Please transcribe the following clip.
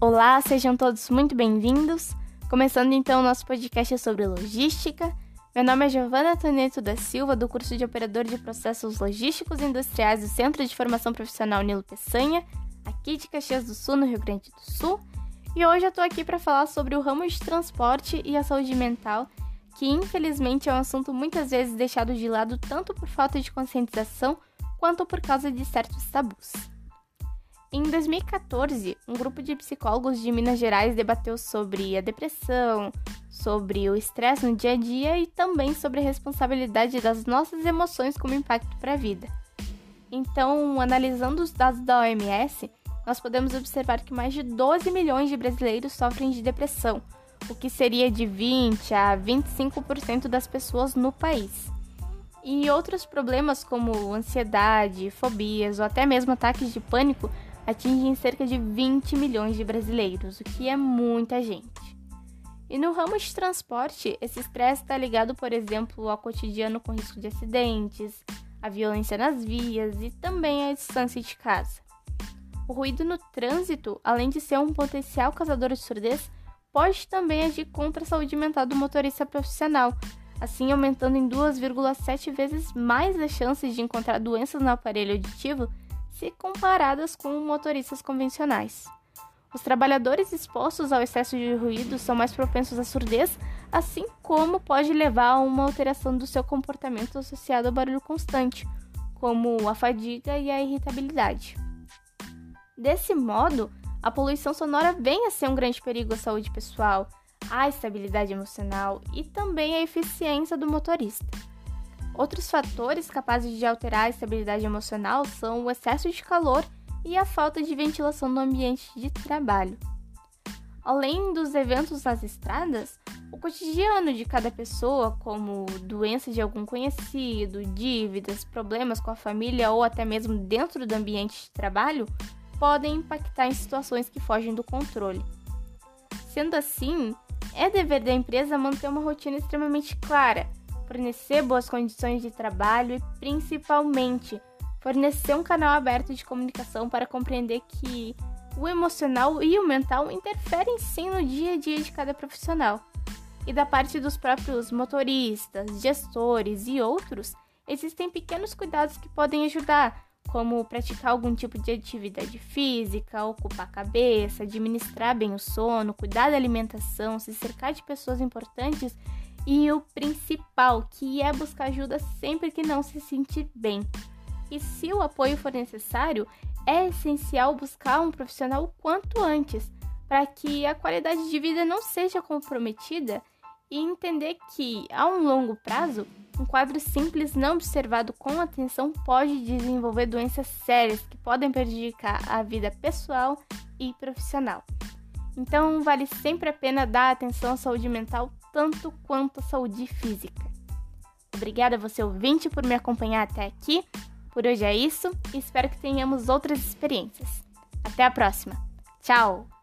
Olá, sejam todos muito bem-vindos. Começando então o nosso podcast sobre logística. Meu nome é Giovana Toneto da Silva, do curso de Operador de Processos Logísticos e Industriais do Centro de Formação Profissional Nilo Peçanha, aqui de Caxias do Sul, no Rio Grande do Sul. E hoje eu tô aqui para falar sobre o ramo de transporte e a saúde mental, que infelizmente é um assunto muitas vezes deixado de lado tanto por falta de conscientização quanto por causa de certos tabus. Em 2014, um grupo de psicólogos de Minas Gerais debateu sobre a depressão, sobre o estresse no dia a dia e também sobre a responsabilidade das nossas emoções como impacto para a vida. Então, analisando os dados da OMS, nós podemos observar que mais de 12 milhões de brasileiros sofrem de depressão, o que seria de 20 a 25% das pessoas no país. E outros problemas como ansiedade, fobias ou até mesmo ataques de pânico atingem cerca de 20 milhões de brasileiros, o que é muita gente. E no ramo de transporte, esse estresse está ligado, por exemplo, ao cotidiano com risco de acidentes, à violência nas vias e também à distância de casa. O ruído no trânsito, além de ser um potencial causador de surdez, pode também agir contra a saúde mental do motorista profissional, assim aumentando em 2,7 vezes mais as chances de encontrar doenças no aparelho auditivo se comparadas com motoristas convencionais. Os trabalhadores expostos ao excesso de ruído são mais propensos à surdez, assim como pode levar a uma alteração do seu comportamento associado ao barulho constante, como a fadiga e a irritabilidade. Desse modo, a poluição sonora vem a ser um grande perigo à saúde pessoal, à estabilidade emocional e também à eficiência do motorista. Outros fatores capazes de alterar a estabilidade emocional são o excesso de calor e a falta de ventilação no ambiente de trabalho. Além dos eventos nas estradas, o cotidiano de cada pessoa, como doença de algum conhecido, dívidas, problemas com a família ou até mesmo dentro do ambiente de trabalho, podem impactar em situações que fogem do controle. Sendo assim, é dever da empresa manter uma rotina extremamente clara fornecer boas condições de trabalho e, principalmente, fornecer um canal aberto de comunicação para compreender que o emocional e o mental interferem sim no dia a dia de cada profissional. E da parte dos próprios motoristas, gestores e outros, existem pequenos cuidados que podem ajudar, como praticar algum tipo de atividade física, ocupar a cabeça, administrar bem o sono, cuidar da alimentação, se cercar de pessoas importantes e o principal, que é buscar ajuda sempre que não se sentir bem. E se o apoio for necessário, é essencial buscar um profissional o quanto antes, para que a qualidade de vida não seja comprometida e entender que, a um longo prazo, um quadro simples não observado com atenção pode desenvolver doenças sérias que podem prejudicar a vida pessoal e profissional. Então, vale sempre a pena dar atenção à saúde mental tanto quanto a saúde física. Obrigada a você ouvinte por me acompanhar até aqui. Por hoje é isso e espero que tenhamos outras experiências. Até a próxima. Tchau!